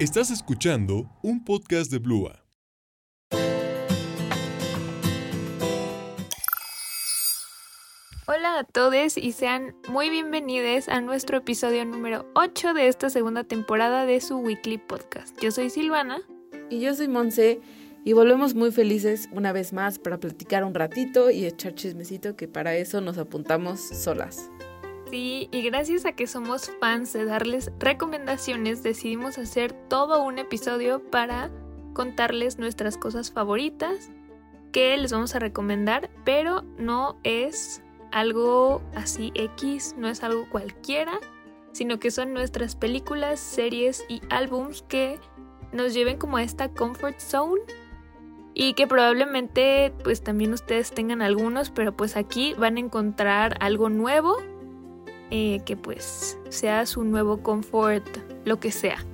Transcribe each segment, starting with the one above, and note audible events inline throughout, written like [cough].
Estás escuchando un podcast de Blua. Hola a todos y sean muy bienvenidos a nuestro episodio número 8 de esta segunda temporada de su Weekly Podcast. Yo soy Silvana. Y yo soy Monse. Y volvemos muy felices una vez más para platicar un ratito y echar chismecito, que para eso nos apuntamos solas. Sí, y gracias a que somos fans de darles recomendaciones, decidimos hacer todo un episodio para contarles nuestras cosas favoritas que les vamos a recomendar, pero no es algo así X, no es algo cualquiera, sino que son nuestras películas, series y álbums que nos lleven como a esta comfort zone y que probablemente pues también ustedes tengan algunos, pero pues aquí van a encontrar algo nuevo eh, que pues sea su nuevo confort, lo que sea.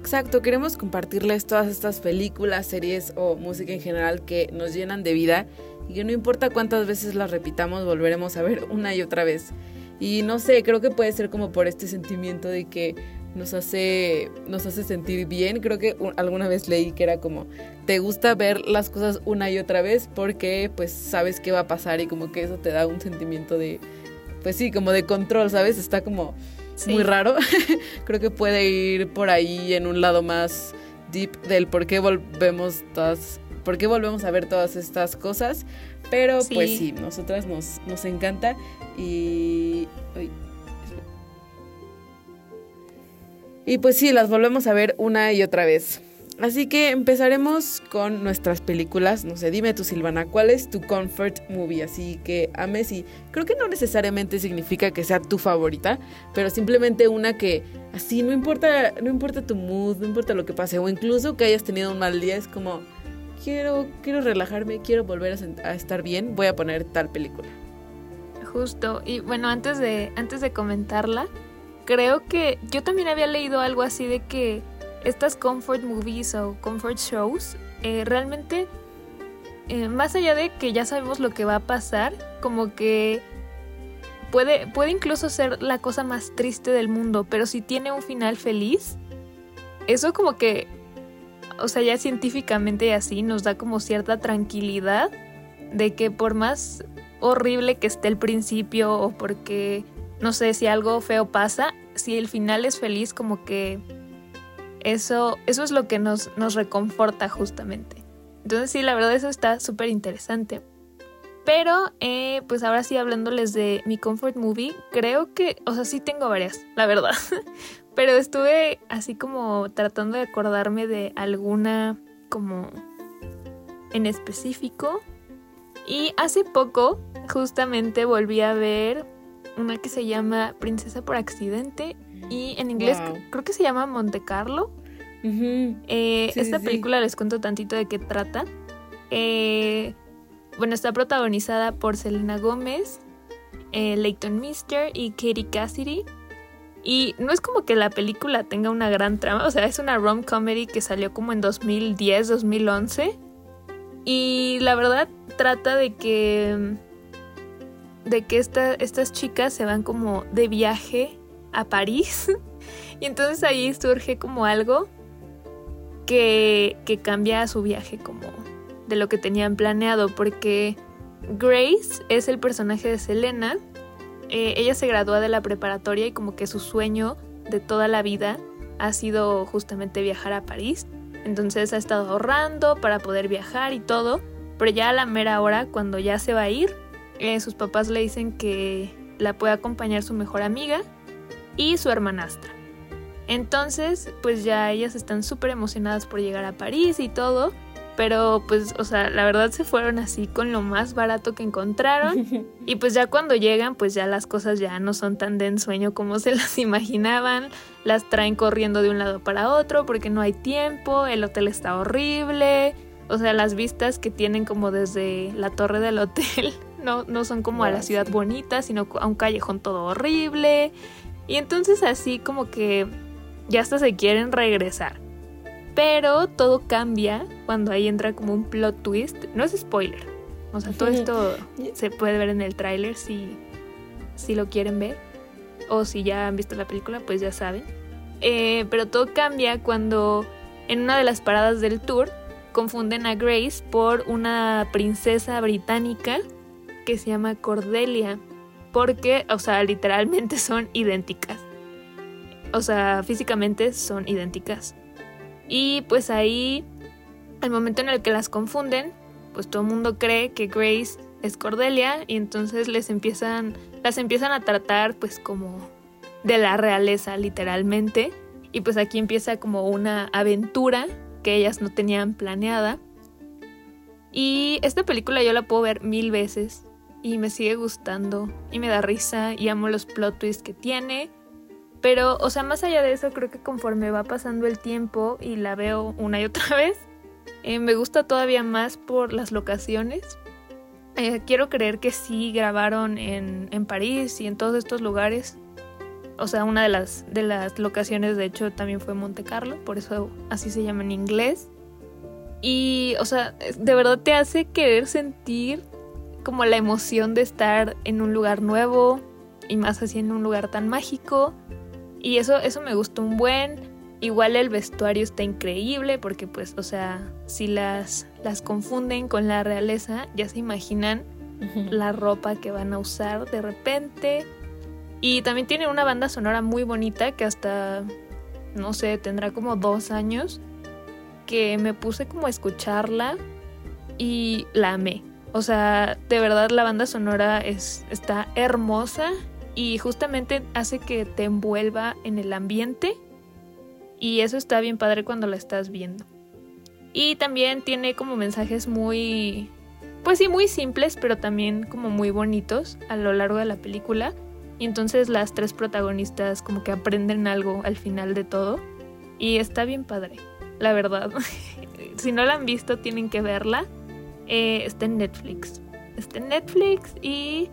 Exacto, queremos compartirles todas estas películas, series o música en general que nos llenan de vida y que no importa cuántas veces las repitamos, volveremos a ver una y otra vez. Y no sé, creo que puede ser como por este sentimiento de que nos hace, nos hace sentir bien. Creo que alguna vez leí que era como, te gusta ver las cosas una y otra vez porque pues sabes qué va a pasar y como que eso te da un sentimiento de, pues sí, como de control, ¿sabes? Está como muy raro. [laughs] Creo que puede ir por ahí en un lado más deep del por qué volvemos todas, por qué volvemos a ver todas estas cosas. Pero pues sí, nosotras nos, nos encanta y... y pues sí, las volvemos a ver una y otra vez. Así que empezaremos con nuestras películas. No sé, dime tú, Silvana, ¿cuál es tu comfort movie? Así que ames y creo que no necesariamente significa que sea tu favorita, pero simplemente una que así no importa, no importa tu mood, no importa lo que pase, o incluso que hayas tenido un mal día, es como quiero, quiero relajarme, quiero volver a, a estar bien, voy a poner tal película. Justo, y bueno, antes de, antes de comentarla, creo que yo también había leído algo así de que estas comfort movies o comfort shows, eh, realmente, eh, más allá de que ya sabemos lo que va a pasar, como que puede, puede incluso ser la cosa más triste del mundo, pero si tiene un final feliz, eso como que, o sea, ya científicamente así nos da como cierta tranquilidad de que por más horrible que esté el principio o porque, no sé, si algo feo pasa, si el final es feliz, como que eso, eso es lo que nos, nos reconforta justamente. Entonces sí, la verdad eso está súper interesante. Pero, eh, pues ahora sí, hablándoles de mi comfort movie, creo que, o sea, sí tengo varias, la verdad. [laughs] Pero estuve así como tratando de acordarme de alguna como en específico. Y hace poco, justamente volví a ver una que se llama Princesa por Accidente y en inglés creo que se llama Monte Carlo. Eh, esta película les cuento tantito de qué trata. Eh, bueno, está protagonizada por Selena Gómez, eh, Leighton Mister y Katie Cassidy. Y no es como que la película tenga una gran trama, o sea, es una rom comedy que salió como en 2010, 2011. Y la verdad trata de que de que estas chicas se van como de viaje a París. [laughs] y entonces ahí surge como algo que, que cambia su viaje como de lo que tenían planeado. Porque Grace es el personaje de Selena. Eh, ella se gradúa de la preparatoria y como que su sueño de toda la vida ha sido justamente viajar a París. Entonces ha estado ahorrando para poder viajar y todo. Pero ya a la mera hora, cuando ya se va a ir, eh, sus papás le dicen que la puede acompañar su mejor amiga y su hermanastra. Entonces, pues ya ellas están súper emocionadas por llegar a París y todo. Pero pues, o sea, la verdad se fueron así con lo más barato que encontraron. [laughs] Y pues ya cuando llegan, pues ya las cosas ya no son tan de ensueño como se las [laughs] imaginaban. Las traen corriendo de un lado para otro porque no hay tiempo, el hotel está horrible. O sea, las vistas que tienen como desde la torre del hotel [laughs] no, no son como a la ciudad bonita, sino a un callejón todo horrible. Y entonces así como que ya hasta se quieren regresar. Pero todo cambia cuando ahí entra como un plot twist. No es spoiler. O sea, todo esto se puede ver en el tráiler si, si lo quieren ver. O si ya han visto la película, pues ya saben. Eh, pero todo cambia cuando en una de las paradas del tour confunden a Grace por una princesa británica que se llama Cordelia, porque, o sea, literalmente [laughs] son idénticas. O sea, físicamente son idénticas. Y pues ahí, al momento en el que las confunden, pues todo el mundo cree que Grace es Cordelia y entonces les empiezan, las empiezan a tratar pues como de la realeza literalmente. Y pues aquí empieza como una aventura que ellas no tenían planeada. Y esta película yo la puedo ver mil veces y me sigue gustando y me da risa y amo los plot twists que tiene. Pero, o sea, más allá de eso, creo que conforme va pasando el tiempo y la veo una y otra [laughs] vez, eh, me gusta todavía más por las locaciones. Eh, quiero creer que sí grabaron en, en, París y en todos estos lugares. O sea, una de las, de las locaciones, de hecho, también fue Monte Carlo, por eso así se llama en inglés. Y, o sea, de verdad te hace querer sentir como la emoción de estar en un lugar nuevo y más así en un lugar tan mágico. Y eso, eso me gustó un buen. Igual el vestuario está increíble porque pues, o sea, si las, las confunden con la realeza, ya se imaginan la ropa que van a usar de repente. Y también tiene una banda sonora muy bonita que hasta, no sé, tendrá como dos años, que me puse como a escucharla y la amé. O sea, de verdad la banda sonora es, está hermosa y justamente hace que te envuelva en el ambiente y eso está bien padre cuando la estás viendo. Y también tiene como mensajes muy, pues sí, muy simples, pero también como muy bonitos a lo largo de la película. Y entonces las tres protagonistas como que aprenden algo al final de todo. Y está bien padre, la verdad. [laughs] si no la han visto, tienen que verla. Eh, está en Netflix. Está en Netflix y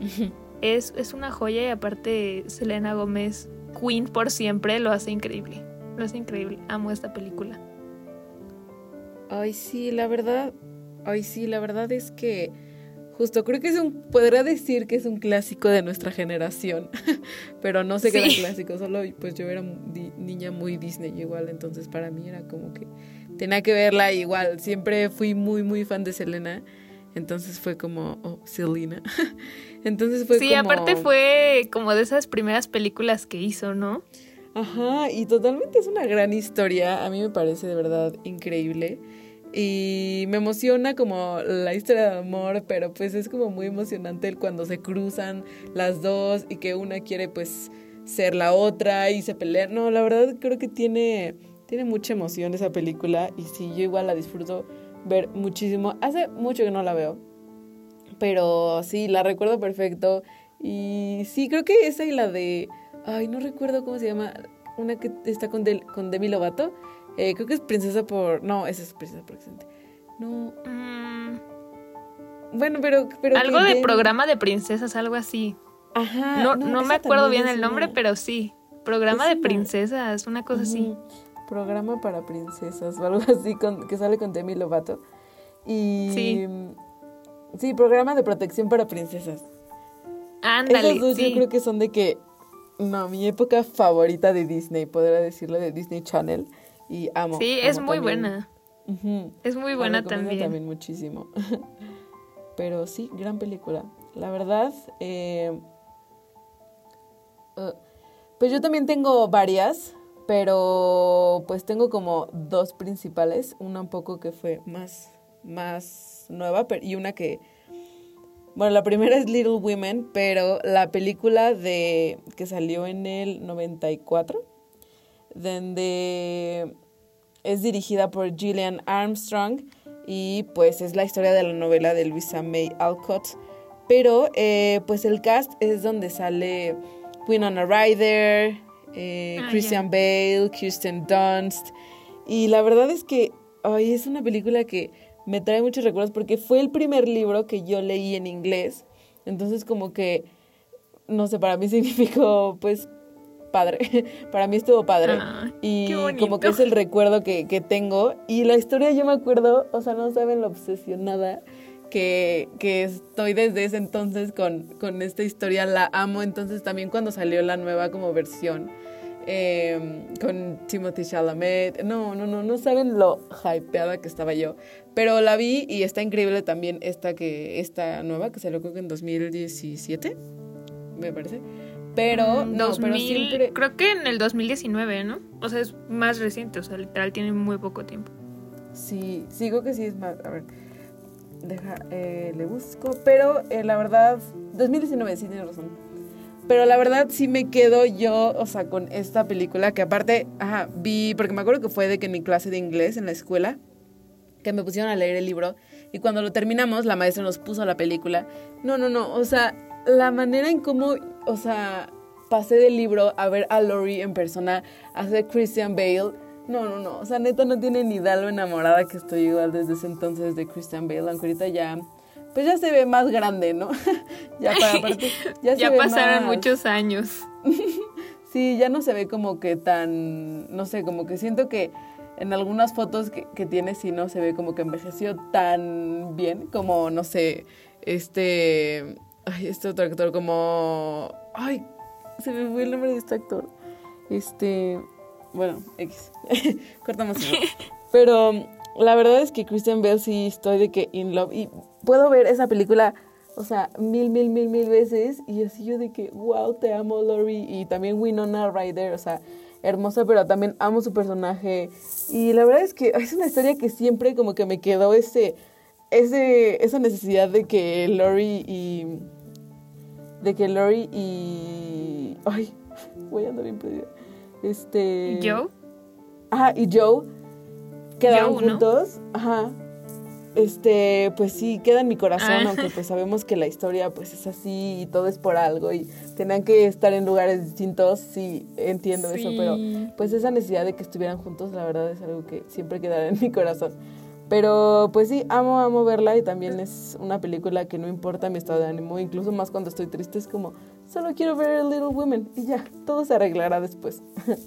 es, es una joya y aparte Selena Gómez, Queen por siempre, lo hace increíble. Lo hace increíble. Amo esta película. Ay, sí, la verdad. Ay, sí, la verdad es que justo creo que es un podría decir que es un clásico de nuestra generación, [laughs] pero no sé qué era clásico, solo pues yo era niña muy Disney igual, entonces para mí era como que tenía que verla igual. Siempre fui muy, muy fan de Selena. Entonces fue como, oh, Selena. [laughs] Entonces fue sí, como... aparte fue como de esas primeras películas que hizo, ¿no? Ajá, y totalmente es una gran historia. A mí me parece de verdad increíble. Y me emociona como la historia de amor, pero pues es como muy emocionante el cuando se cruzan las dos y que una quiere pues ser la otra y se pelean. No, la verdad creo que tiene tiene mucha emoción esa película y sí, yo igual la disfruto ver muchísimo. Hace mucho que no la veo, pero sí, la recuerdo perfecto. Y sí, creo que esa y la de... Ay, no recuerdo cómo se llama. Una que está con, con Demi Lovato. Eh, creo que es Princesa por... No, esa es Princesa por accidente. No. Mm. Bueno, pero... pero algo de programa de princesas, algo así. Ajá. No, no, me acuerdo bien el nombre, pero sí. Programa de princesas, una cosa así programa para princesas o algo [laughs] así con, que sale con Demi Lovato. Y sí. Sí, programa de protección para princesas. Ándale. Esos dos yo creo que son de que no, mi época favorita de Disney, podría decirlo de Disney Channel y amo. Sí, es muy buena. Es muy buena también. También muchísimo. [laughs] Pero sí, gran película. La verdad, eh, uh, pues yo también tengo varias pero pues tengo como dos principales, una un poco que fue más, más nueva y una que, bueno, la primera es Little Women, pero la película de que salió en el 94, donde es dirigida por Gillian Armstrong y pues es la historia de la novela de Louisa May Alcott, pero eh, pues el cast es donde sale Winona Ryder, eh, ah, Christian Bale, Kirsten Dunst. Y la verdad es que ay, es una película que me trae muchos recuerdos porque fue el primer libro que yo leí en inglés. Entonces como que, no sé, para mí [laughs] significó pues padre. [laughs] para mí estuvo padre. Ah, y como que es el recuerdo que, que tengo. Y la historia yo me acuerdo, o sea, no saben lo obsesionada que, que, estoy desde ese entonces con, con, esta historia, la amo, entonces también cuando salió la nueva como versión, em, con Timothy Chalamet. No, no, no, no saben lo hypeada que estaba yo. Pero la vi y está increíble también esta que esta nueva que salió creo que en 2017, me parece. Pero no, 2000, pero siempre Creo que en el 2019, ¿no? O sea, es más reciente, o sea, literal tiene muy poco tiempo. Sí, creo que sí es más. A ver, deja, eh, le busco. Pero eh, la verdad, 2019, sí tienes razón. Pero la verdad sí me quedo yo, o sea, con esta película que aparte, ajá, vi, porque me acuerdo que fue de que en mi clase de inglés en la escuela, que me pusieron a leer el libro y cuando lo terminamos la maestra nos puso la película. No, no, no, o sea, la manera en cómo, o sea, pasé del libro a ver a Laurie en persona, a ser Christian Bale. No, no, no, o sea, neta no tiene ni da lo enamorada que estoy igual desde ese entonces de Christian Bale, aunque ahorita ya, pues ya se ve más grande, ¿no? [laughs] ya para aparte, [laughs] ya, se Ya ve pasaron más- muchos años. [laughs] Sí, ya no se ve como que tan, no sé, como que siento que en algunas fotos que, que tiene sí no se ve como que envejeció tan bien como, no sé, este, ay, este otro actor como, ay, se me fue el nombre de este actor. Este, bueno, X, [laughs] cortamos eso. [laughs] Pero la verdad es que Christian Bale sí estoy de que in love y puedo ver esa película o sea, mil, mil, mil, mil veces. Y así yo de que, wow, te amo, Lori. Y también Winona Ryder, o sea, hermosa, pero también amo su personaje. Y la verdad es que es una historia que siempre como que me quedó ese, ese, esa necesidad de que Lori y... De que Lori y... Ay, voy a andar bien perdida. Este... ¿Joe? Ajá, y Joe quedaron Joe, ¿no? juntos. Ajá. Este, pues sí, queda en mi corazón, Ah. aunque pues sabemos que la historia pues es así y todo es por algo y tenían que estar en lugares distintos, sí, entiendo eso, pero pues esa necesidad de que estuvieran juntos, la verdad es algo que siempre quedará en mi corazón. Pero pues sí, amo, amo verla y también es una película que no importa mi estado de ánimo, incluso más cuando estoy triste, es como, solo quiero ver Little Women y ya, todo se arreglará después. [laughs]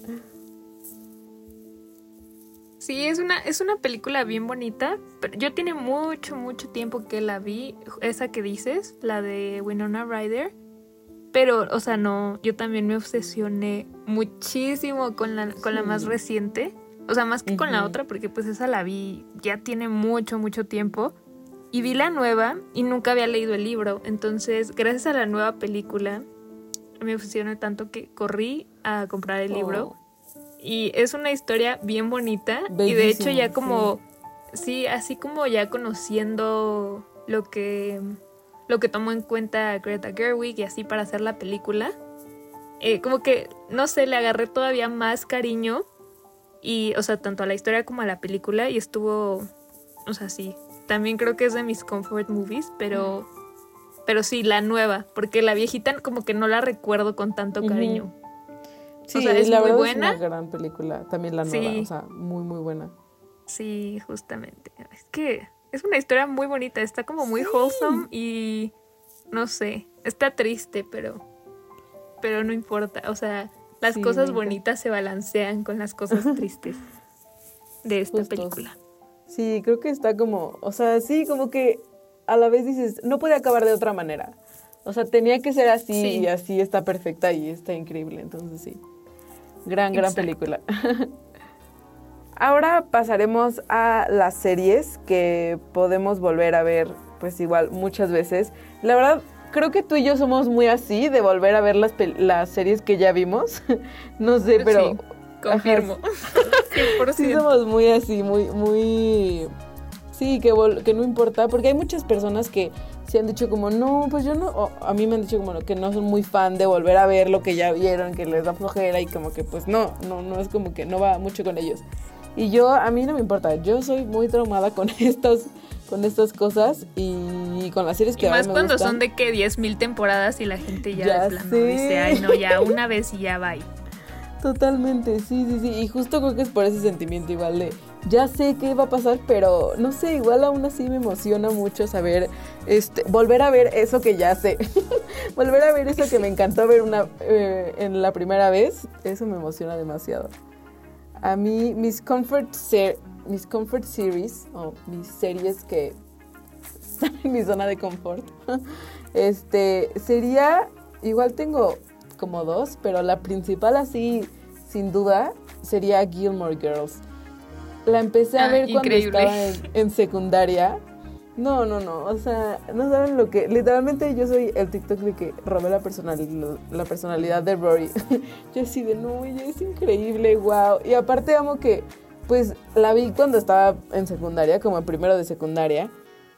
Sí, es una, es una película bien bonita, pero yo tiene mucho, mucho tiempo que la vi, esa que dices, la de Winona Ryder, pero, o sea, no, yo también me obsesioné muchísimo con la, con la más reciente, o sea, más que con la otra, porque pues esa la vi ya tiene mucho, mucho tiempo, y vi la nueva y nunca había leído el libro, entonces, gracias a la nueva película, me obsesioné tanto que corrí a comprar el libro. Oh. Y es una historia bien bonita. y de hecho ya como, sí. así como ya conociendo lo que, lo que tomó en cuenta Greta Gerwig y así para hacer la película, eh, como que, no sé, le agarré todavía más cariño. Y, o sea, tanto a la historia como a la película. Y estuvo, o sea, sí. También creo que es de mis comfort movies, pero... Pero sí, la nueva, porque la viejita como que no la recuerdo con tanto cariño. Sí, sea, es la muy verdad buena. es una gran película, también la nueva, Sí. o sea, muy muy buena. Sí, justamente. Es que es una historia muy bonita, está como muy Sí. wholesome y no sé, está triste, pero pero no importa, o sea, las Sí, cosas bonitas se balancean con las cosas [laughs] tristes de esta Justo. película. Sí, creo que está como, o sea, sí, como que a la vez dices, no puede acabar de otra manera. O sea, tenía que ser así Sí. y así está perfecta y está increíble, entonces sí. Gran, gran Exacto. película. [laughs] Ahora pasaremos a las series que podemos volver a ver, pues igual muchas veces. La verdad, creo que tú y yo somos muy así de volver a ver las, las series que ya vimos. [laughs] no sé, pero Sí, confirmo. 100%. [laughs] Sí, somos muy así, muy, muy... Sí, que, que no importa, porque hay muchas personas que se han dicho como, no, pues yo no, o a mí me han dicho como no, que no son muy fan de volver a ver lo que ya vieron, que les da flojera y como que pues no, no, no es como que no va mucho con ellos. Y yo, a mí no me importa, yo soy muy traumada con [laughs] estas, con estas cosas y con las series que Y más me cuando gustan. son de que 10.000 temporadas y la gente ya, Ya de plano dice, ay no, ya una vez y ya va. [laughs] Totalmente, sí, sí, sí. Y justo creo que es por ese sentimiento igual de, ya sé qué va a pasar, pero no sé, igual aún así me emociona mucho saber, este, volver a ver eso que ya sé. [laughs] volver a ver eso que me encantó ver una, eh, en la primera vez, eso me emociona demasiado. A mí, mis comfort, ser- mis comfort series, o mis series que están en mi zona de confort, [laughs] este, sería, igual tengo como dos, pero la principal así sin duda, sería Gilmore Girls. La empecé a Ah, ver cuando increíble. estaba en, en secundaria. No, no, no. O sea, no saben lo que. Literalmente yo soy el TikTok de que robé la, personal, la personalidad de Rory. [laughs] yo así de no, ella es increíble, wow. Y aparte amo que, pues, la vi cuando estaba en secundaria, como en primero de secundaria.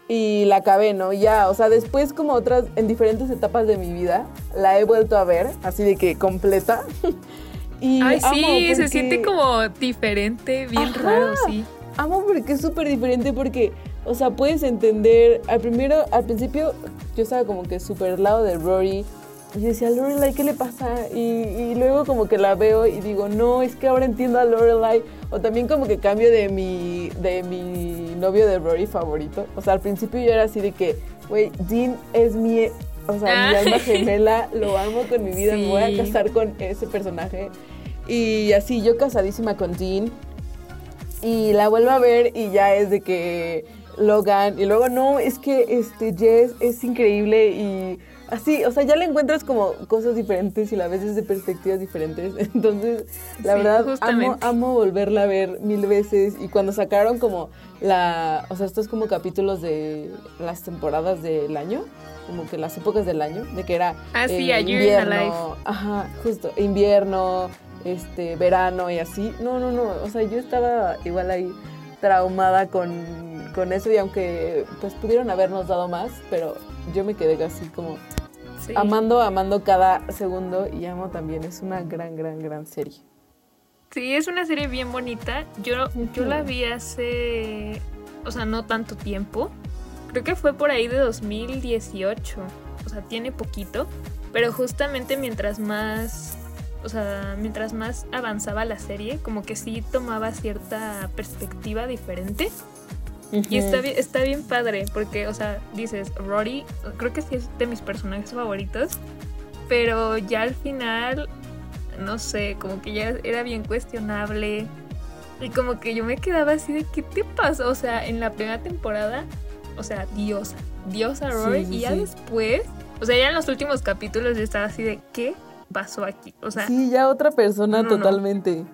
Y la acabé, ¿no? Ya, o sea, después como otras, en diferentes etapas de mi vida, la he vuelto a ver, así de que completa. [laughs] y Ay, amo sí, se siente como diferente, bien Ajá. raro, sí. Amo porque es súper diferente porque, o sea, puedes entender, al primero, al principio yo estaba como que súper lado de Rory y yo decía, Lorelai, ¿qué le pasa? Y, y luego como que la veo y digo, no, es que ahora entiendo a Lorelai. O también como que cambio de mi, de mi novio de Rory favorito. O sea, al principio yo era así de que, güey, Dean es mi, o sea, mi Ah. alma [laughs] gemela, lo amo con mi vida, me voy a casar con ese personaje. Y así, yo casadísima con Dean. Y la vuelvo a ver y ya es de que Logan. Y luego, no, es que este Jess es increíble y así, o sea, ya le encuentras como cosas diferentes y la ves desde perspectivas diferentes. [laughs] Entonces, la Sí, verdad, amo, amo volverla a ver mil veces. Y cuando sacaron como la, o sea, estos como capítulos de las temporadas del año. Como que las épocas del año, de que era Ah, sí, eh, A Year in a invierno, ajá, justo, invierno, este, verano y así. No, no, no, o sea, yo estaba igual ahí traumada con, con eso y aunque pues pudieron habernos dado más, pero yo me quedé así como sí. amando, amando cada segundo y amo también, es una gran, gran, gran serie. Sí, es una serie bien bonita. Yo, yo la vi hace, o sea, no tanto tiempo. Creo que fue por ahí de 2018. O sea, tiene poquito. Pero justamente mientras más, o sea, mientras más avanzaba la serie, como que sí tomaba cierta perspectiva diferente. Y está bien, está bien padre, porque, o sea, dices, Rory, creo que sí es de mis personajes favoritos, pero ya al final, no sé, como que ya era bien cuestionable. Y como que yo me quedaba así de, ¿qué te pasó? O sea, en la primera temporada, o sea, diosa, diosa Rory, Sí, sí, y ya sí. después, o sea, ya en los últimos capítulos yo estaba así de, ¿qué pasó aquí? O sea, Sí, ya otra persona No, no. totalmente.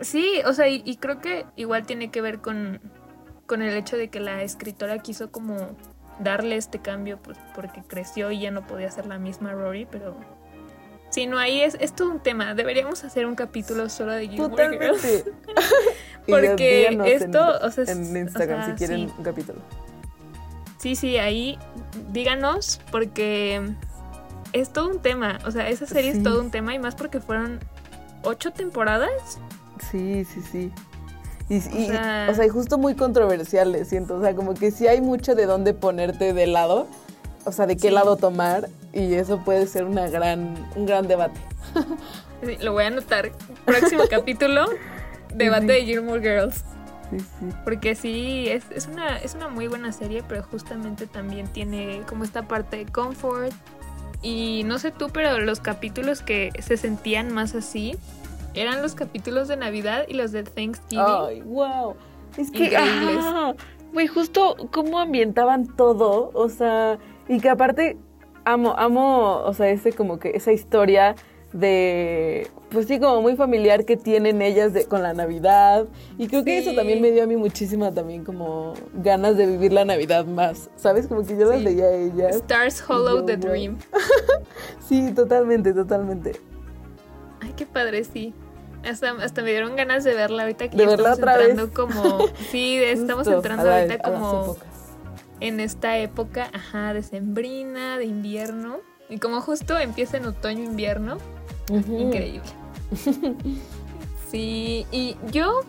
Sí, o sea, y, y creo que igual tiene que ver con, con el hecho de que la escritora quiso como darle este cambio, pues porque creció y ya no podía ser la misma Rory, pero... Sí, no, ahí es, es todo un tema. Deberíamos hacer un capítulo solo de Gilmore Girls. [laughs] [laughs] Porque díganos en- esto, o sea, es- en Instagram o sea, si quieren sí. un capítulo. Sí, sí, ahí díganos porque es todo un tema. O sea, esa serie Sí. es todo un tema y más porque fueron ocho temporadas. Sí, sí, sí. Y, y- sea- o sea, y justo muy controversiales, siento. O sea, como que sí hay mucho de dónde ponerte de lado. O sea, de qué Sí. lado tomar. Y eso puede ser una gran, un gran debate. [laughs] Sí, lo voy a anotar. Próximo [laughs] capítulo, debate de Gilmore Girls. Sí, sí. Porque sí, es, es, una, es una muy buena serie, pero justamente también tiene como esta parte de comfort. Y no sé tú, pero los capítulos que se sentían más así eran los capítulos de Navidad y los de Thanksgiving. Ay, wow. Es que, Increíbles. ah, güey, justo cómo ambientaban todo, o sea, y que aparte amo, amo, o sea, ese como que esa historia de, pues sí, como muy familiar que tienen ellas de, con la Navidad. Y creo que eso también me dio a mí muchísima también como ganas de vivir la Navidad más, ¿sabes? Como que yo las Sí. veía a ellas. Stars Hollow yo, the wow. Dream. [laughs] Sí, totalmente, totalmente. Ay, qué padre, sí. Hasta, hasta me dieron ganas de verla ahorita que ¿De ya verla estamos otra vez? entrando como... [laughs] Sí, estamos Justo, entrando la- ahorita las como... en esta época, ajá, decembrina, de invierno. Y como justo empieza en otoño-invierno, Increíble. [laughs] Sí, y yo,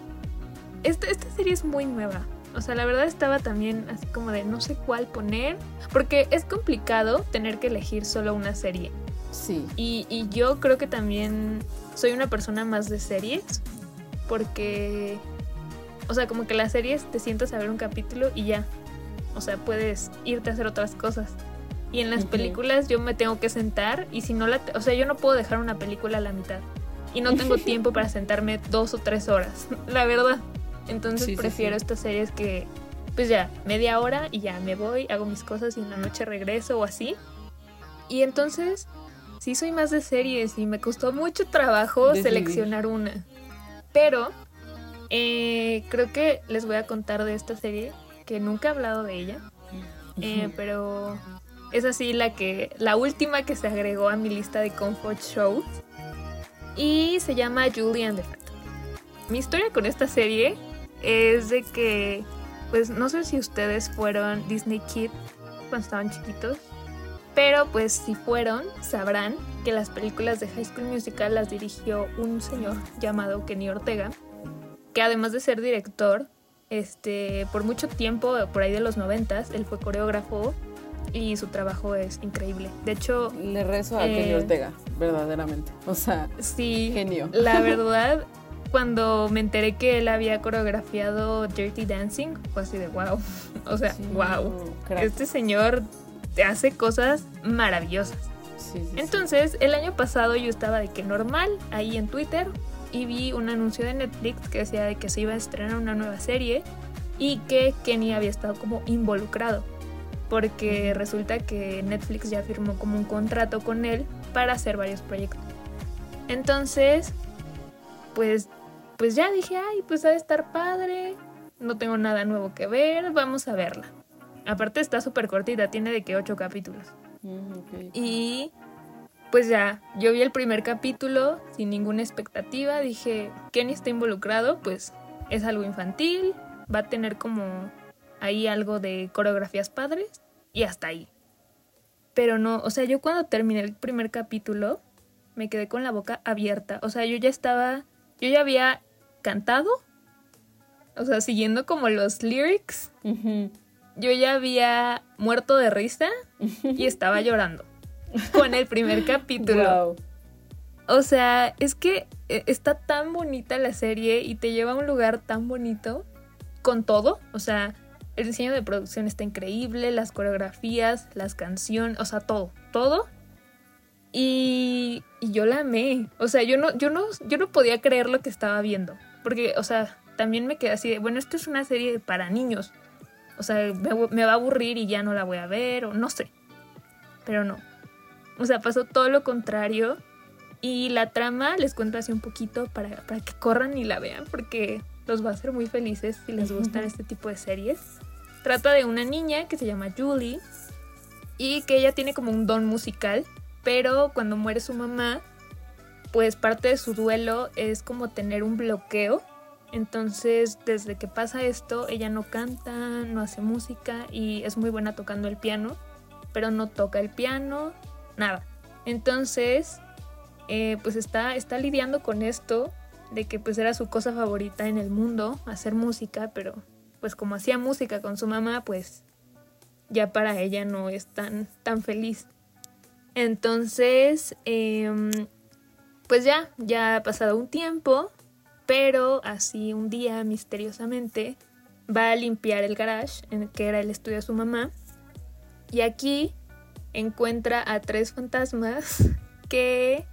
esta, esta serie es muy nueva. O sea, la verdad estaba también así como de no sé cuál poner, porque es complicado tener que elegir solo una serie. Sí. Y, y yo creo que también soy una persona más de series, porque, o sea, como que las series te sientas a ver un capítulo y ya. O sea, puedes irte a hacer otras cosas. Y en las películas yo me tengo que sentar y si no la... O sea, yo no puedo dejar una película a la mitad. Y no tengo [laughs] tiempo para sentarme dos o tres horas, [laughs] la verdad. Entonces Sí, sí, prefiero sí. estas series que, pues ya, media hora y ya me voy, hago mis cosas y en la noche regreso o así. Y entonces, sí soy más de series y me costó mucho trabajo Decidir. seleccionar una. Pero eh, creo que les voy a contar de esta serie, que nunca he hablado de ella, eh, pero es así la que la última que se agregó a mi lista de comfort shows y se llama Julie and the Phantom. Mi historia con esta serie es de que, pues no sé si ustedes fueron Disney Kids cuando estaban chiquitos, pero pues si fueron, sabrán que las películas de High School Musical las dirigió un señor llamado Kenny Ortega, que además de ser director, este, por mucho tiempo, por ahí de los noventas, él fue coreógrafo y su trabajo es increíble. De hecho... Le rezo a Kenny eh, Ortega, verdaderamente. O sea, sí, genio. La [laughs] verdad, cuando me enteré que él había coreografiado Dirty Dancing, fue así de wow. [laughs] O sea, Sí, wow. crack. Este señor te hace cosas maravillosas. Sí, sí, sí. Entonces, el año pasado yo estaba de que normal ahí en Twitter y vi un anuncio de Netflix que decía de que se iba a estrenar una nueva serie y que Kenny había estado como involucrado. Porque resulta que Netflix ya firmó como un contrato con él para hacer varios proyectos. Entonces, pues, pues ya dije, ay, pues ha de estar padre. No tengo nada nuevo que ver, vamos a verla. Aparte está súper cortita, tiene de que ocho capítulos. Mm. Y pues ya, yo vi el primer capítulo sin ninguna expectativa. Dije, Kenny está involucrado, pues es algo infantil, va a tener como ahí algo de coreografías padres y hasta ahí. Pero no, o sea, yo cuando terminé el primer capítulo me quedé con la boca abierta. O sea, yo ya estaba, yo ya había cantado, o sea, siguiendo como los lyrics, yo ya había muerto de risa y estaba [laughs] llorando con el primer capítulo. Wow. O sea, es que eh, está tan bonita la serie y te lleva a un lugar tan bonito con todo. O sea, el diseño de producción está increíble, las coreografías, las canciones, o sea, todo, todo. Y, y yo la amé. O sea, yo no, yo no, yo no podía creer lo que estaba viendo. Porque, o sea, también me quedé así de, bueno, esto es una serie para niños. O sea, me, me va a aburrir y ya no la voy a ver, o no sé. Pero no. O sea, pasó todo lo contrario. Y la trama les cuento así un poquito para, para que corran y la vean, porque los va a hacer muy felices si les gustan este tipo de series. Trata de una niña que se llama Julie y que ella tiene como un don musical, pero cuando muere su mamá, pues parte de su duelo es como tener un bloqueo. Entonces, desde que pasa esto, ella no canta, no hace música y es muy buena tocando el piano, pero no toca el piano, nada. Entonces, eh, pues está, está lidiando con esto de que pues era su cosa favorita en el mundo, hacer música, pero pues como hacía música con su mamá, pues ya para ella no es tan, tan feliz. Entonces, em, pues ya, ya ha pasado un tiempo, pero así un día misteriosamente va a limpiar el garage, en el que era el estudio de su mamá, y aquí encuentra a tres fantasmas [laughs] que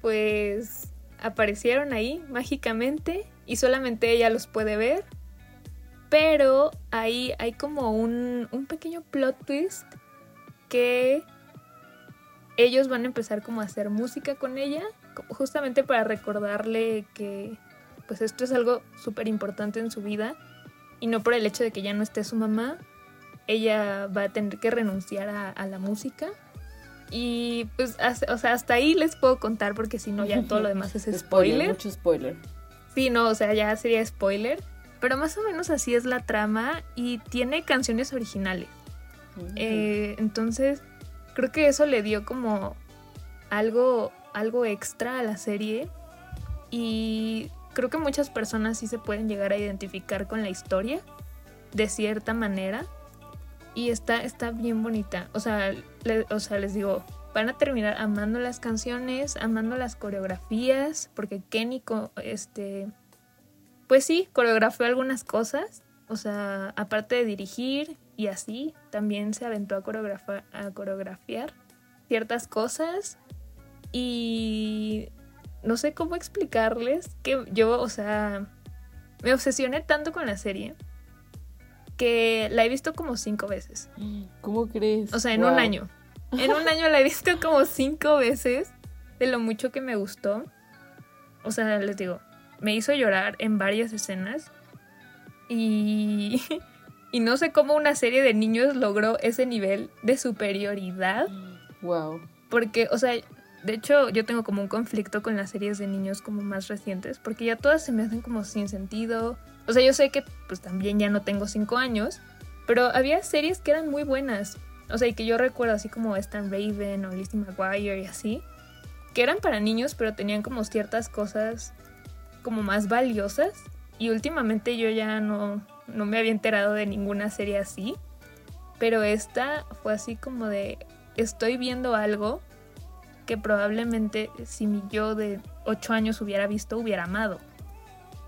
pues aparecieron ahí mágicamente y solamente ella los puede ver. Pero ahí hay como un, un pequeño plot twist que ellos van a empezar como a hacer música con ella, justamente para recordarle que pues esto es algo súper importante en su vida y no por el hecho de que ya no esté su mamá, ella va a tener que renunciar a, a la música. Y pues, as- o sea, hasta ahí les puedo contar porque si no ya todo lo demás es [laughs] spoiler. Mucho spoiler. Sí, no, o sea, ya sería spoiler. Pero más o menos así es la trama y tiene canciones originales. Eh, entonces, creo que eso le dio como algo, algo extra a la serie. Y creo que muchas personas sí se pueden llegar a identificar con la historia de cierta manera. Y está, está bien bonita. O sea, le- o sea, les digo, van a terminar amando las canciones, amando las coreografías, porque Kenny, este, pues sí, coreografió algunas cosas. O sea, aparte de dirigir y así, también se aventó a, coreografiar ciertas cosas. Y no sé cómo explicarles que yo, o sea, me obsesioné tanto con la serie que la he visto como cinco veces. ¿Cómo crees? O sea, en un año. En un año la he visto como cinco veces de lo mucho que me gustó. O sea, les digo, me hizo llorar en varias escenas. Y, [laughs] y no sé cómo una serie de niños logró ese nivel de superioridad. Wow. Porque, o sea, de hecho yo tengo como un conflicto con las series de niños como más recientes, porque ya todas se me hacen como sin sentido. O sea, yo sé que pues también ya no tengo cinco años, pero había series que eran muy buenas. O sea, y que yo recuerdo así como Stan Raven o Lizzie McGuire y así, que eran para niños, pero tenían como ciertas cosas como más valiosas. Y últimamente yo ya no, no me había enterado de ninguna serie así. Pero esta fue así como de, estoy viendo algo que probablemente si mi yo de 8 años hubiera visto, hubiera amado.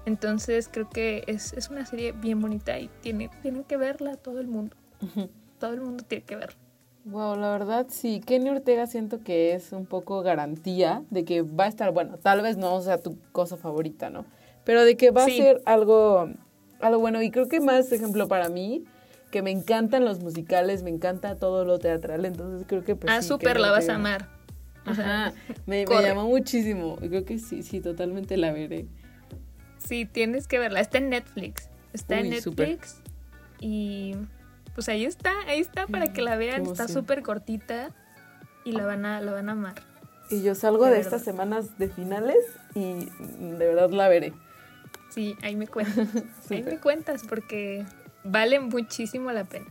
Entonces creo que es, es una serie bien bonita y tiene, tienen que verla todo el mundo. Todo el mundo tiene que verla. Wow, la verdad sí, Kenny Ortega siento que es un poco garantía de que va a estar, bueno, tal vez no sea tu cosa favorita, ¿no? Pero de que va a ser algo, algo bueno. Y creo que más, ejemplo, para mí, que me encantan los musicales, me encanta todo lo teatral, entonces creo que... Pues, ah, súper, la vas a amar. Ajá, me, me llamó muchísimo. Creo que sí, sí, totalmente la veré. Sí, tienes que verla. Está en Netflix. Está en Netflix. Y pues ahí está, ahí está para que la vean. Está súper cortita y la van a, la van a amar. Y yo salgo de, estas semanas de finales y de verdad la veré. Sí, ahí me cuentas. [laughs] ahí me cuentas porque vale muchísimo la pena.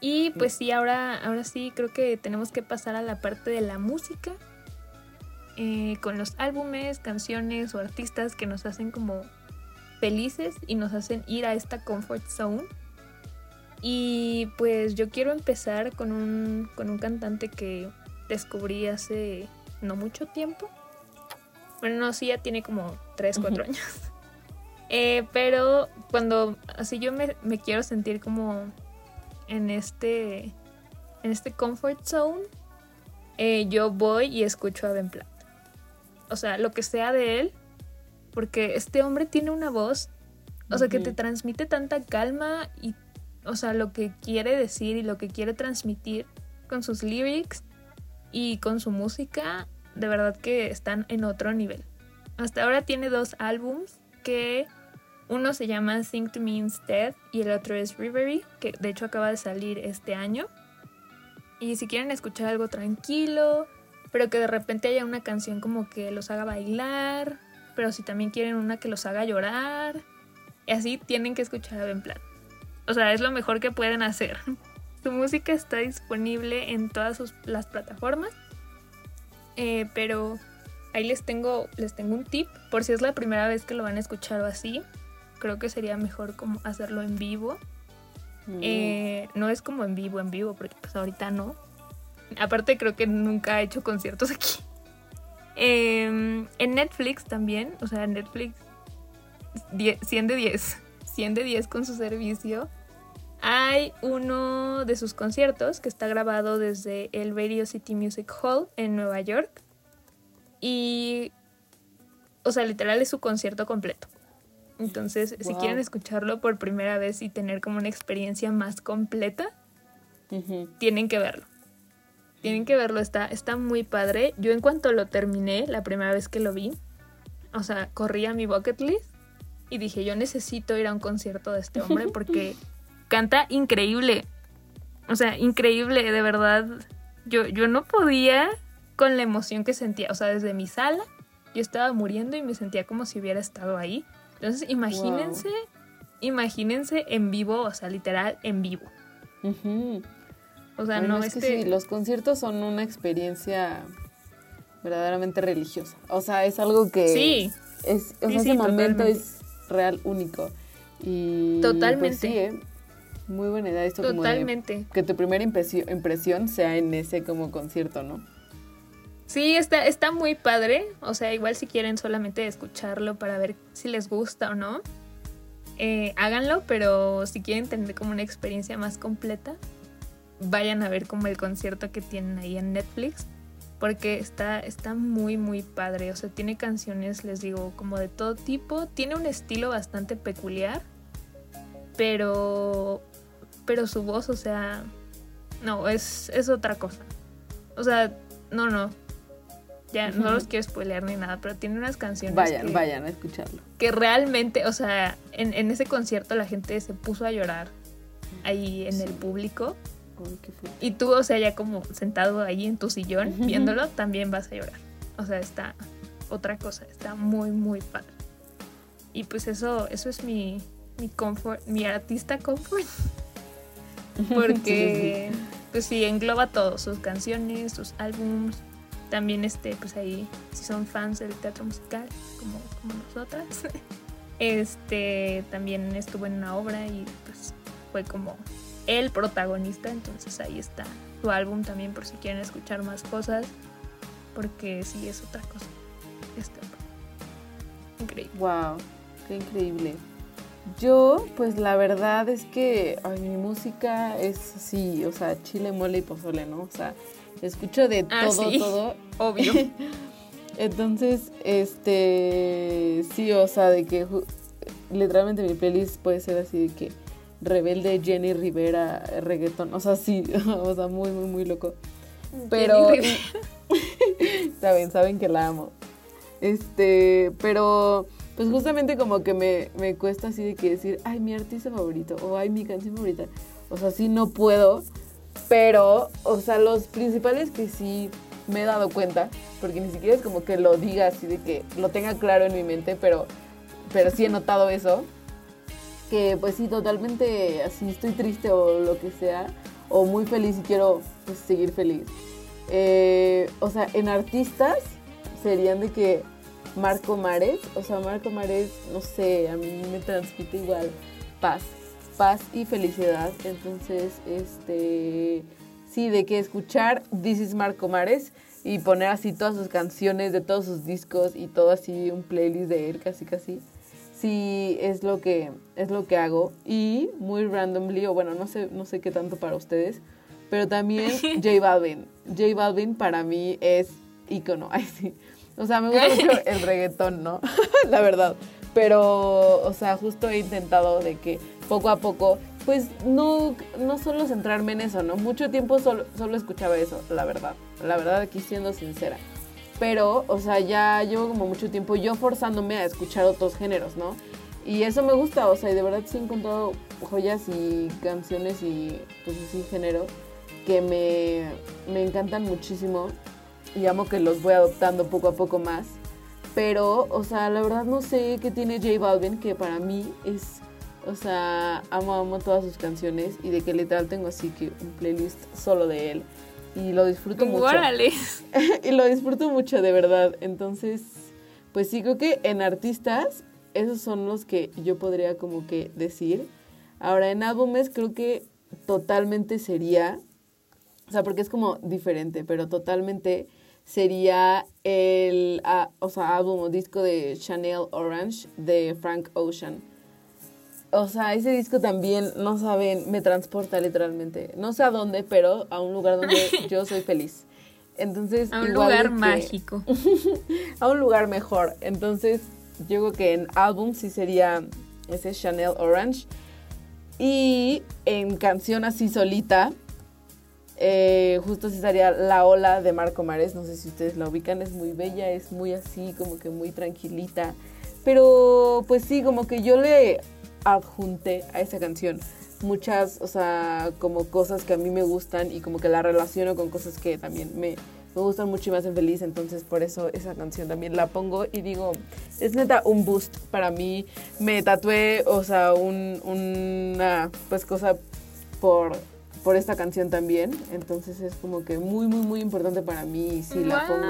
Y pues sí, ahora, ahora sí creo que tenemos que pasar a la parte de la música. Eh, con los álbumes, canciones o artistas que nos hacen como felices y nos hacen ir a esta comfort zone. Y pues yo quiero empezar con un, con un cantante que descubrí hace no mucho tiempo. Bueno, no, sí, ya tiene como 3, 4 años. [laughs] Eh, pero cuando así yo me, me quiero sentir como en este, en este comfort zone, eh, yo voy y escucho a Ben Platt. O sea, lo que sea de él, porque este hombre tiene una voz, o sea, que te transmite tanta calma y, o sea, lo que quiere decir y lo que quiere transmitir con sus lyrics y con su música, de verdad que están en otro nivel. Hasta ahora tiene dos álbums que uno se llama Sing to Me Instead y el otro es Rivery, que de hecho acaba de salir este año. Y si quieren escuchar algo tranquilo, pero que de repente haya una canción como que los haga bailar, pero si también quieren una que los haga llorar, y así tienen que escuchar a Ben Plan. O sea, es lo mejor que pueden hacer. [laughs] Su música está disponible en todas las plataformas, eh, pero ahí les tengo, les tengo un tip por si es la primera vez que lo van a escuchar o así creo que sería mejor como hacerlo en vivo. Mm. Eh, no es como en vivo, en vivo, porque pues ahorita no. Aparte creo que nunca he hecho conciertos [laughs] aquí. Em, en Netflix también, o sea, Netflix 100 de 10, 100 [laughs] de 10 con su servicio. Hay uno de sus conciertos que está grabado desde el Radio City Music Hall en Nueva York. Y, o sea, literal es su concierto completo. Entonces, si quieren escucharlo por primera vez y tener como una experiencia más completa, tienen que verlo. Tienen que verlo, está, está muy padre. Yo en cuanto lo terminé, la primera vez que lo vi, o sea, corrí a mi bucket list y dije, yo necesito ir a un concierto de este hombre [laughs] porque canta increíble. O sea, increíble, de verdad. Yo, yo no podía con la emoción que sentía. O sea, desde mi sala, yo estaba muriendo y me sentía como si hubiera estado ahí. Entonces, imagínense, imagínense en vivo, o sea, literal, en vivo. O sea, no es que sí, los conciertos son una experiencia verdaderamente religiosa. O sea, es algo que sí. es, o sea, ese momento es real único. Y pues, totalmente. ¿eh? Muy buena idea esto totalmente. que tu primera impresión sea en ese como concierto, ¿no? Sí, está, está muy padre. O sea, igual si quieren solamente escucharlo para ver si les gusta o no, eh, háganlo, pero si quieren tener como una experiencia más completa, vayan a ver como el concierto que tienen ahí en Netflix. Porque está, está muy, muy padre. O sea, tiene canciones, les digo, como de todo tipo. Tiene un estilo bastante peculiar. Pero. Pero su voz, o sea. No, es, es otra cosa. O sea, no, no Ya no los quiero spoilear ni nada, pero tiene unas canciones. Vayan, que, vayan a escucharlo. Que realmente, o sea, en, en ese concierto la gente se puso a llorar ahí en el público. Y tú, o sea, ya como sentado ahí en tu sillón viéndolo, también vas a llorar. O sea, está otra cosa, está muy, muy padre. Y pues eso, eso es mi, mi comfort, mi artista comfort. [laughs] Porque, pues sí, engloba todo, sus canciones, sus álbums. También, este, pues ahí, si son fans del teatro musical, como, como nosotras, [laughs] este, también estuvo en una obra y pues fue como el protagonista, entonces ahí está su álbum también por si quieren escuchar más cosas, porque sí es otra cosa. Está increíble. Wow, qué increíble. Yo, pues la verdad es que mi música es así, o sea, chile, mole y pozole, ¿no? O sea, escucho de Ah, todo, sí. todo. [laughs] Obvio. [laughs] Entonces, este, sí, o sea, de que literalmente mi playlist puede ser así de que rebelde Jenny Rivera reggaetón, o sea, sí, [laughs] o sea, muy, muy, muy loco. Pero, [laughs] saben, saben que la amo. Este, pero, pues justamente como que me, me cuesta así de que decir, ay, mi artista favorito, o ay, mi canción favorita. O sea, sí no puedo, pero, o sea, los principales que sí me he dado cuenta, porque ni siquiera es como que lo diga así de que lo tenga claro en mi mente, pero, pero sí he notado eso, que pues sí, totalmente así estoy triste o lo que sea, o muy feliz y quiero pues, seguir feliz. Eh, o sea, en artistas serían de que Marco Mares, o sea, Marco Mares, no sé, a mí me transmite igual paz, paz y felicidad. Entonces, este, sí, de que escuchar This is Marco Mares y poner así todas sus canciones de todos sus discos y todo así un playlist de él, casi casi. Sí, es lo que es lo que hago y muy randomly o bueno, no sé no sé qué tanto para ustedes, pero también [laughs] J Balvin. J Balvin para mí es ícono. [laughs] Ay, sí. O sea, me gusta mucho el reggaetón, ¿no? [laughs] La verdad. Pero, o sea, justo he intentado de que poco a poco, pues no, no solo centrarme en eso, ¿no? Mucho tiempo solo, solo escuchaba eso, la verdad. La verdad, aquí siendo sincera. Pero, o sea, ya llevo como mucho tiempo yo forzándome a escuchar otros géneros, ¿no? Y eso me gusta, o sea, y de verdad sí he encontrado joyas y canciones y pues así género que me, me encantan muchísimo y amo que los voy adoptando poco a poco más. Pero, o sea, la verdad no sé qué tiene J Balvin, que para mí es, o sea, amo, amo todas sus canciones y de que literal tengo así que un playlist solo de él y lo disfruto mucho. Órale. [laughs] y lo disfruto mucho, de verdad. Entonces, pues sí, creo que en artistas, esos son los que yo podría como que decir. Ahora, en álbumes creo que totalmente sería, o sea, porque es como diferente, pero totalmente sería el, ah, o sea, álbum o disco de Chanel Orange de Frank Ocean. O sea, ese disco también, no saben, me transporta literalmente. No sé a dónde, pero a un lugar donde [laughs] yo soy feliz. Entonces, A un igual lugar que- mágico. [laughs] a un lugar mejor. Entonces, yo creo que en álbum sí sería ese Chanel Orange. Y en canción así solita, eh, justo sí sería La Ola de Marco Mares. No sé si ustedes la ubican, es muy bella, es muy así, como que muy tranquilita. Pero pues sí, como que yo le adjunté a esa canción muchas, o sea, como cosas que a mí me gustan y como que la relaciono con cosas que también me, me gustan mucho y me hacen feliz, entonces por eso esa canción también la pongo y digo, es neta un boost para mí. Me tatué, o sea, un, una pues cosa por, por esta canción también, entonces es como que muy, muy, muy importante para mí y sí la pongo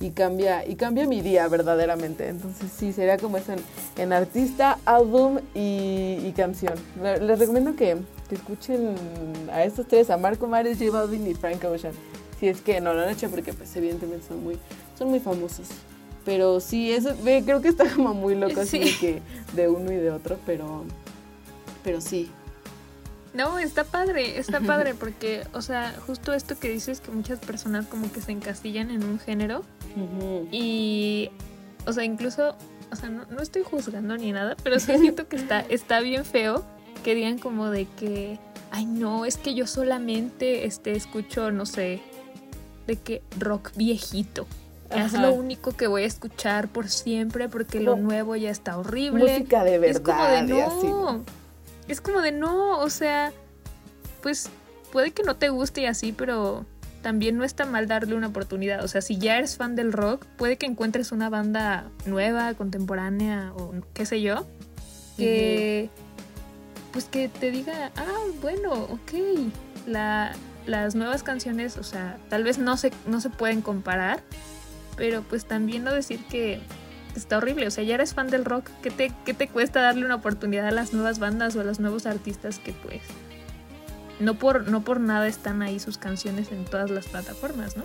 y, y cambia, y cambia mi día verdaderamente. Entonces sí, sería como eso en, en artista, álbum y, y canción. Le- Les recomiendo que, que escuchen a estos tres, a Marco Mares, J Balvin y Frank Ocean. Si es que no lo han hecho porque pues evidentemente son muy, son muy famosos. Pero sí, eso creo que está como muy loco así de que de uno y de otro, pero, pero sí. No, está padre, está padre porque, o sea, justo esto que dices que muchas personas como que se encasillan en un género y, o sea, incluso, o sea, no, no estoy juzgando ni nada, pero sí siento que está, está bien feo que digan como de que, ay no, es que yo solamente este, escucho, no sé, de que rock viejito. es lo único que voy a escuchar por siempre porque lo nuevo ya está horrible. Música de verdad. Es como de no. Es como de no, o sea, pues puede que no te guste y así, pero también no está mal darle una oportunidad. O sea, si ya eres fan del rock, puede que encuentres una banda nueva, contemporánea o qué sé yo, que pues que te diga, ah, bueno, ok, la, las nuevas canciones, o sea, tal vez no se, no se pueden comparar, pero pues también no decir que está horrible. O sea, ya eres fan del rock, ¿qué te, qué te cuesta darle una oportunidad a las nuevas bandas o a los nuevos artistas que pues no por, no por nada están ahí sus canciones en todas las plataformas, ¿no?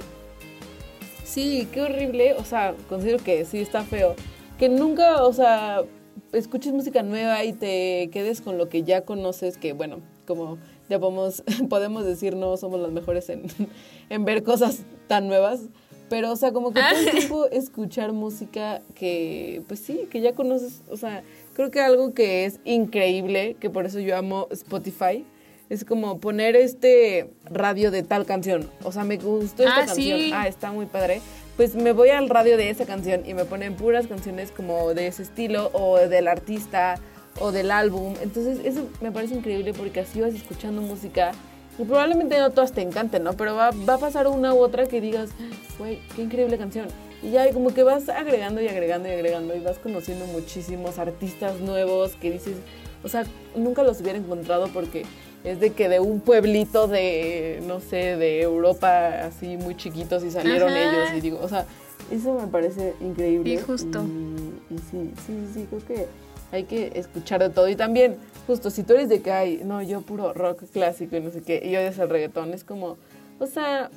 Sí, qué horrible. O sea, considero que sí está feo. Que nunca, o sea, escuches música nueva y te quedes con lo que ya conoces, que bueno, como ya podemos, [laughs] podemos decir, no somos las mejores en, [laughs] en ver cosas tan nuevas. Pero, o sea, como que todo el [laughs] tiempo escuchar música que, pues sí, que ya conoces. O sea, creo que algo que es increíble, que por eso yo amo Spotify, es como poner este radio de tal canción. O sea, me gustó esta Ah, canción. sí. Ah, está muy padre. Pues me voy al radio de esa canción y me ponen puras canciones como de ese estilo o del artista o del álbum. Entonces, eso me parece increíble porque así vas escuchando música y probablemente no todas te encanten, ¿no? Pero va, va a pasar una u otra que digas, güey, qué increíble canción. Y ya como que vas agregando y agregando y agregando y vas conociendo muchísimos artistas nuevos que dices, o sea, nunca los hubiera encontrado porque es de que de un pueblito de, no sé, de Europa, así muy chiquitos y salieron Ajá. ellos. Y digo, o sea, eso me parece increíble. Sí, justo. Y, y sí, sí, sí, creo que hay que escuchar de todo. Y también, justo, si tú eres de que hay, no, yo puro rock clásico y no sé qué, y odias el reggaetón, es como, o sea,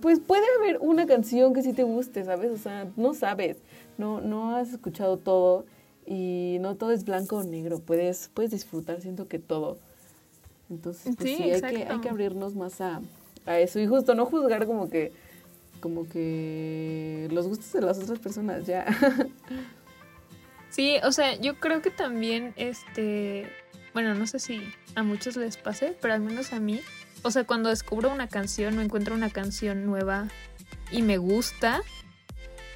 pues puede haber una canción que sí te guste, ¿sabes? O sea, no sabes, no, no has escuchado todo y no todo es blanco o negro, puedes, puedes disfrutar, siento que todo. Entonces, pues Sí, sí, hay, que, hay que abrirnos más a, a eso y justo no juzgar como que como que los gustos de las otras personas ya. [laughs] Sí, o sea, yo creo que también, este, bueno, no sé si a muchos les pase, pero al menos a mí, o sea, cuando descubro una canción o encuentro una canción nueva y me gusta,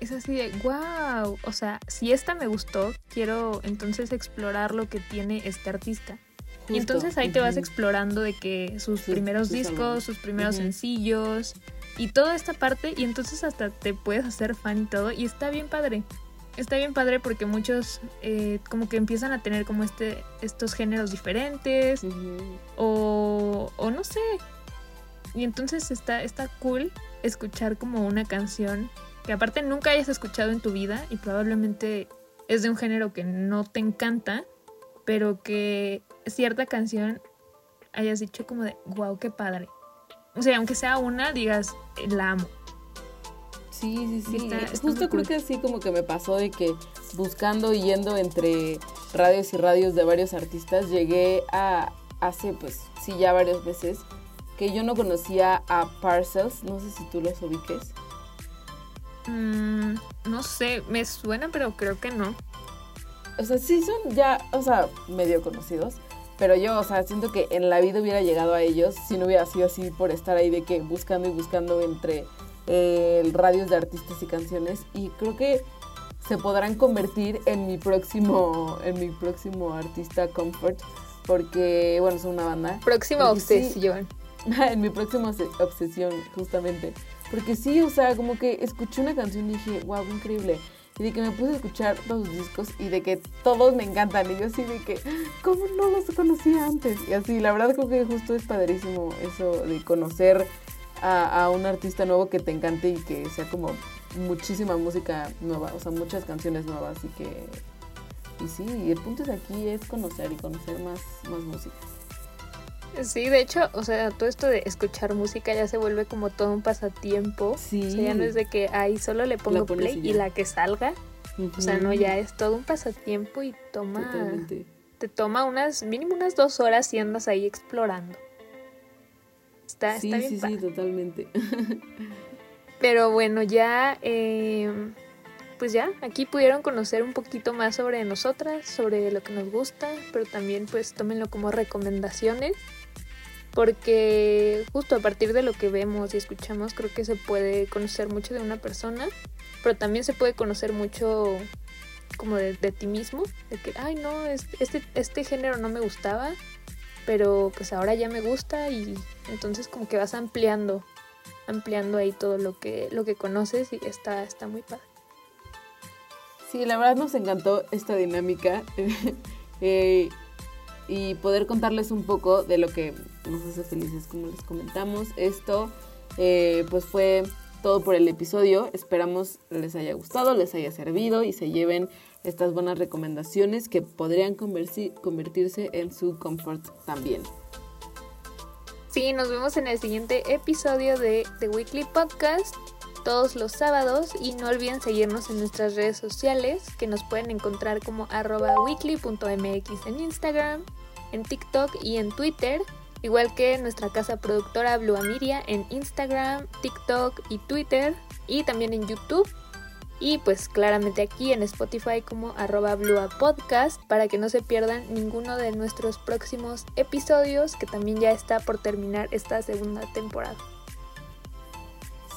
es así de, wow, o sea, si esta me gustó, quiero entonces explorar lo que tiene este artista. Y entonces ahí te vas explorando de que sus primeros discos, sus primeros sencillos y toda esta parte y entonces hasta te puedes hacer fan y todo y está bien padre. Está bien padre porque muchos eh, como que empiezan a tener como este estos géneros diferentes o, o no sé. Y entonces está, está cool escuchar como una canción que aparte nunca hayas escuchado en tu vida y probablemente es de un género que no te encanta, pero que cierta canción hayas dicho como de, wow, qué padre. O sea, aunque sea una, digas, eh, la amo. Sí, sí, sí. Está- está Justo creo cool. que así como que me pasó de que buscando y yendo entre radios y radios de varios artistas, llegué a hace pues sí ya varios meses que yo no conocía a Parcels, no sé si tú los ubiques. Mm, no sé, me suena, pero creo que no. O sea, sí son ya, o sea, medio conocidos. Pero yo, o sea, siento que en la vida hubiera llegado a ellos si no hubiera sido así por estar ahí de que buscando y buscando entre eh, radios de artistas y canciones. Y creo que se podrán convertir en mi próximo, en mi próximo artista comfort. Porque, bueno, son una banda. Próxima Porque sí, obsesión. [laughs] en mi próxima obse- obsesión, justamente. Porque sí, o sea, como que escuché una canción y dije, wow, increíble. Y de que me puse a escuchar todos sus discos y de que todos me encantan. Y yo así de que, ¿cómo no los conocía antes? Y así, la verdad creo que justo es padrísimo eso de conocer a, a un artista nuevo que te encante y que sea como muchísima música nueva, o sea, muchas canciones nuevas y que... Y sí, y el punto es aquí es conocer y conocer más, más música. Sí, de hecho, o sea, todo esto de escuchar música ya se vuelve como todo un pasatiempo. Sí. O sea, ya no es de que ahí solo le pongo play y la que salga. O sea, no, ya es todo un pasatiempo y toma. Totalmente. Te toma unas, mínimo unas dos horas y andas ahí explorando. Está, sí, está bien sí, sí, totalmente. [laughs] Pero bueno, ya, eh, pues ya, aquí pudieron conocer un poquito más sobre nosotras, sobre lo que nos gusta, pero también pues tómenlo como recomendaciones, porque justo a partir de lo que vemos y escuchamos creo que se puede conocer mucho de una persona pero también se puede conocer mucho como de, ti mismo, de que, ay no, este, este género no me gustaba, pero pues ahora ya me gusta y entonces como que vas ampliando, ampliando ahí todo lo que, lo que conoces y está, está muy padre. Sí, la verdad nos encantó esta dinámica [laughs] eh, y poder contarles un poco de lo que nos hace felices, como les comentamos. Esto eh, pues fue todo por el episodio. Esperamos les haya gustado, les haya servido y se lleven estas buenas recomendaciones que podrían convertirse en su comfort también. Sí, nos vemos en el siguiente episodio de The Weekly Podcast todos los sábados y no olviden seguirnos en nuestras redes sociales que nos pueden encontrar como arroba weekly.mx en Instagram, en TikTok y en Twitter igual que nuestra casa productora Blue Amiria en Instagram, TikTok y Twitter y también en YouTube. Y pues claramente aquí en Spotify como arroba Blua Podcast para que no se pierdan ninguno de nuestros próximos episodios que también ya está por terminar esta segunda temporada.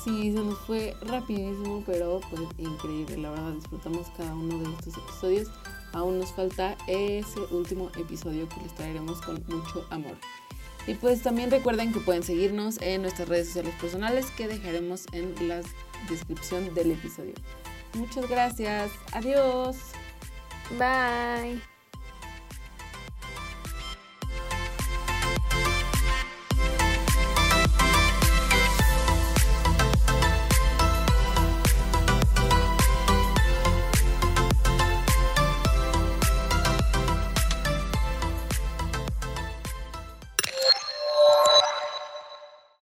Sí, se nos fue rapidísimo, pero pues increíble. La verdad disfrutamos cada uno de estos episodios. Aún nos falta ese último episodio que les traeremos con mucho amor. Y pues también recuerden que pueden seguirnos en nuestras redes sociales personales que dejaremos en la descripción del episodio. Muchas gracias. Adiós. Bye.